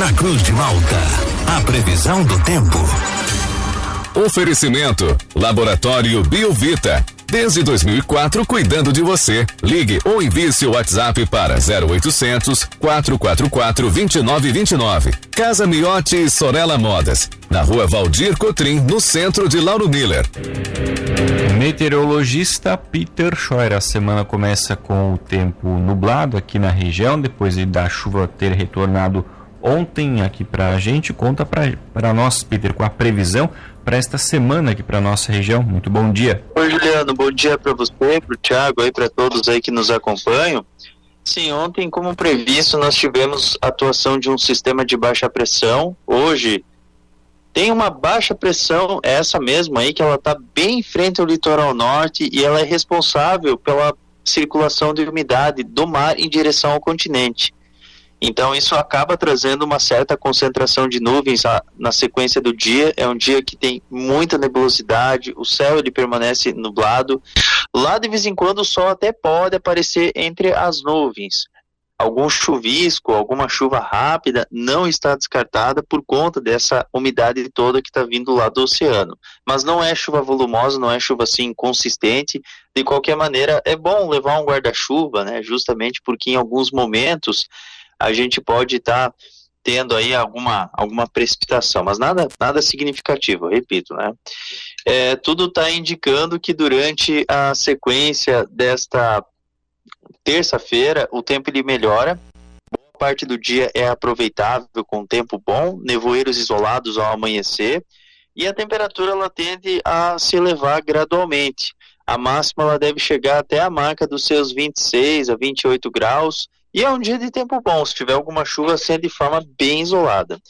na Cruz de Malta. A previsão do tempo. Oferecimento: Laboratório Biovita. Desde 2004, cuidando de você. Ligue ou envie seu WhatsApp para 0800 444 2929. Casa Miotti Sorella Modas. Na rua Valdir Cotrim, no centro de Lauro Miller. Meteorologista Peter Scheuer. A semana começa com o tempo nublado aqui na região, depois da chuva ter retornado ontem aqui para a gente. Conta para nós, Peter, com a previsão para esta semana aqui para nossa região. Muito bom dia. Oi, Juliano. Bom dia para você, para o Thiago, aí para todos aí que nos acompanham. Sim, ontem, como previsto, nós tivemos atuação de um sistema de baixa pressão. Hoje tem uma baixa pressão, essa mesma aí, que ela está bem em frente ao litoral norte e ela é responsável pela circulação de umidade do mar em direção ao continente. Então isso acaba trazendo uma certa concentração de nuvens na sequência do dia. É um dia que tem muita nebulosidade, o céu ele permanece nublado. Lá de vez em quando o sol até pode aparecer entre as nuvens. Algum chuvisco, alguma chuva rápida não está descartada por conta dessa umidade toda que está vindo lá do oceano. Mas não é chuva volumosa, não é chuva assim consistente. De qualquer maneira, é bom levar um guarda-chuva, né? Justamente porque em alguns momentos a gente pode estar tá tendo aí alguma, alguma precipitação, mas nada, nada significativo, repito, né? É, tudo está indicando que durante a sequência desta terça-feira o tempo ele melhora, boa parte do dia é aproveitável com tempo bom, nevoeiros isolados ao amanhecer e a temperatura ela tende a se elevar gradualmente. A máxima ela deve chegar até a marca dos seus 26 a 28 graus e é um dia de tempo bom, se tiver alguma chuva, sendo de forma bem isolada.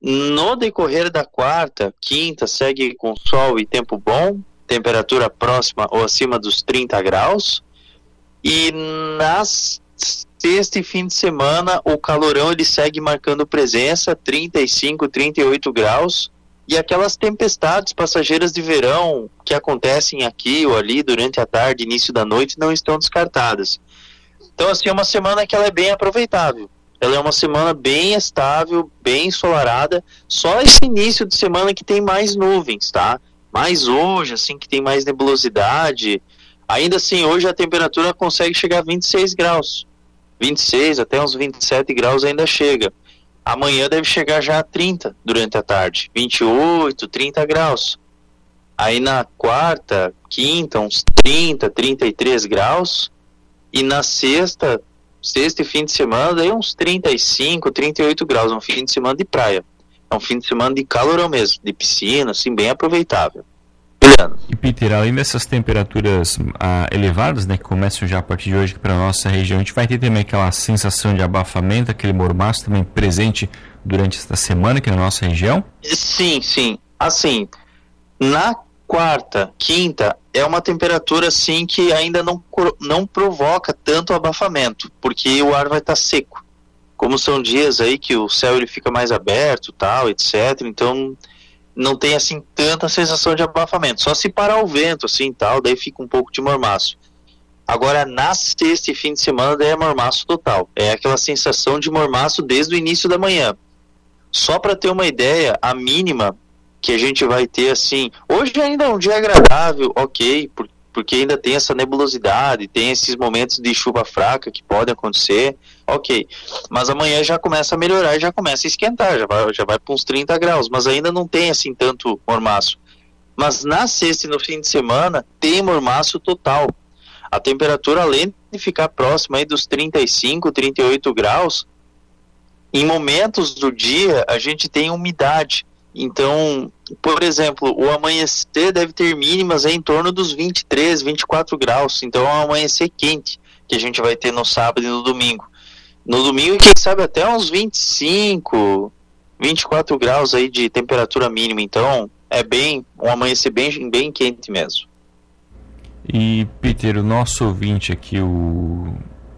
No decorrer da quarta, quinta, segue com sol e tempo bom, temperatura próxima ou acima dos 30 graus. E nas sexta e fim de semana, o calorão ele segue marcando presença, 35, 38 graus. E aquelas tempestades passageiras de verão que acontecem aqui ou ali durante a tarde, início da noite, não estão descartadas. Então, assim, é uma semana que ela é bem aproveitável. Ela é uma semana bem estável, bem ensolarada. Só esse início de semana que tem mais nuvens, tá? Mais hoje, assim, que tem mais nebulosidade. Ainda assim, hoje a temperatura consegue chegar a 26 graus. 26 até uns 27 graus ainda chega. Amanhã deve chegar já a 30 durante a tarde. 28, 30 graus. Aí na quarta, quinta, uns 30, 33 graus. E na sexta, sexta e fim de semana, daí uns 35, 38 graus, um fim de semana de praia. É um fim de semana de calorão mesmo, de piscina, assim, bem aproveitável. Juliano. E Peter, além dessas temperaturas ah, elevadas, né, que começam já a partir de hoje para a nossa região, a gente vai ter também aquela sensação de abafamento, aquele mormaço também presente durante esta semana aqui na nossa região? Sim, sim. Assim, na quarta, quinta, é uma temperatura assim que ainda não, não provoca tanto abafamento, porque o ar vai estar tá seco. Como são dias aí que o céu ele fica mais aberto, tal, etc. Então não tem assim tanta sensação de abafamento. Só se parar o vento assim, tal, daí fica um pouco de mormaço. Agora na sexta e fim de semana daí é mormaço total. É aquela sensação de mormaço desde o início da manhã. Só para ter uma ideia, a mínima que a gente vai ter assim. Hoje ainda é um dia agradável, ok, por, porque ainda tem essa nebulosidade, tem esses momentos de chuva fraca que podem acontecer, ok. Mas amanhã já começa a melhorar, já começa a esquentar, já vai, já vai para uns 30 graus, mas ainda não tem assim tanto mormaço. Mas na sexta e no fim de semana tem mormaço total. A temperatura, além de ficar próxima aí dos 35, 38 graus, em momentos do dia a gente tem umidade. Então, por exemplo, o amanhecer deve ter mínimas em torno dos 23, 24 graus. Então, é um amanhecer quente que a gente vai ter no sábado e no domingo. No domingo, quem sabe até uns 25, 24 graus aí de temperatura mínima. Então, é bem um amanhecer bem, bem quente mesmo. E Peter, o nosso ouvinte aqui, o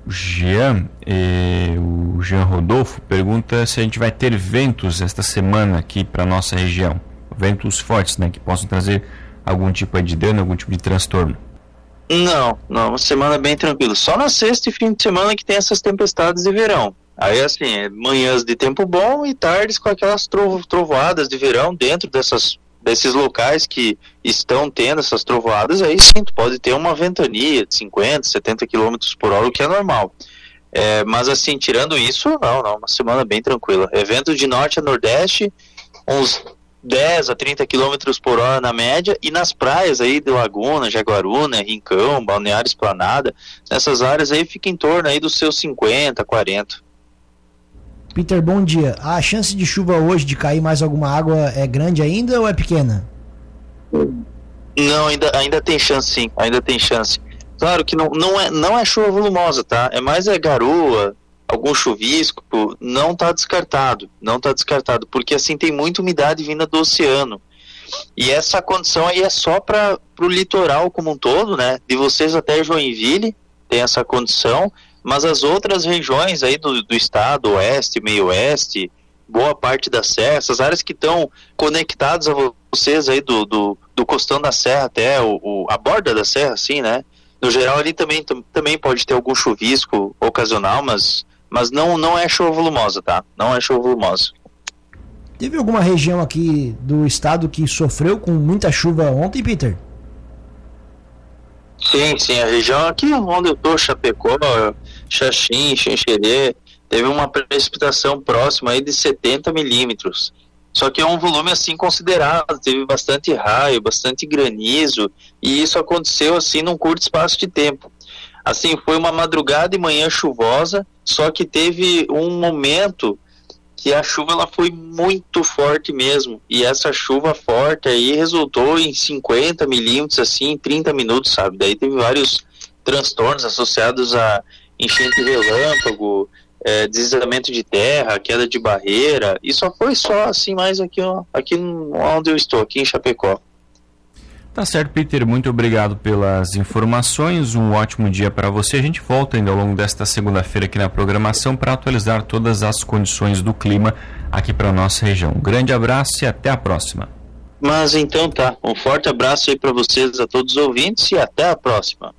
Jean, eh, o Jean Rodolfo, pergunta se a gente vai ter ventos esta semana aqui para nossa região. Ventos fortes, né? Que possam trazer algum tipo de dano, algum tipo de transtorno. Não, não, uma semana bem tranquila. Só na sexta e fim de semana que tem essas tempestades de verão. Aí assim, é manhãs de tempo bom e tardes com aquelas trovo, trovoadas de verão dentro dessas desses locais que estão tendo essas trovoadas, aí sim, tu pode ter uma ventania de 50, 70 km por hora, o que é normal. É, mas assim, tirando isso, não, não, uma semana bem tranquila. Evento de norte a nordeste, uns 10 a 30 km por hora na média, e nas praias aí de Laguna, Jaguaruna, Rincão, Balneário Esplanada, nessas áreas aí fica em torno aí dos seus 50, 40. Peter, bom dia. A chance de chuva hoje, de cair mais alguma água, é grande ainda ou é pequena? Não, ainda, ainda tem chance sim, ainda tem chance. Claro que não, não, é, não é chuva volumosa, tá? É mais é garoa, algum chuvisco, não está descartado, não está descartado, porque assim tem muita umidade vinda do oceano. E essa condição aí é só para o litoral como um todo, né? De vocês até Joinville tem essa condição, mas as outras regiões aí do, do estado, oeste, meio oeste, boa parte da serra, essas áreas que estão conectadas a vocês aí do, do, do costão da serra até o, o, a borda da serra, assim, né? No geral ali também, também pode ter algum chuvisco ocasional, mas, mas não, não é chuva volumosa, tá? Não é chuva volumosa. Teve alguma região aqui do estado que sofreu com muita chuva ontem, Peter? Sim, sim, a região aqui onde eu tô, Chapecó, Xaxim, Xanxerê, teve uma precipitação próxima aí de 70 milímetros. Só que é um volume assim considerável, teve bastante raio, bastante granizo, e isso aconteceu assim num curto espaço de tempo. Assim, foi uma madrugada e manhã chuvosa, só que teve um momento que a chuva ela foi muito forte mesmo. E essa chuva forte aí resultou em 50 milímetros, assim, em 30 minutos, sabe? Daí teve vários transtornos associados a enchente relâmpago, é, deslizamento de terra, queda de barreira. E só foi só assim mais aqui, ó, aqui onde eu estou, aqui em Chapecó. Tá certo, Peter. Muito obrigado pelas informações. Um ótimo dia para você. A gente volta ainda ao longo desta segunda-feira aqui na programação para atualizar todas as condições do clima aqui para nossa região. Um grande abraço e até a próxima. Mas então tá. Um forte abraço aí para vocês, a todos os ouvintes e até a próxima.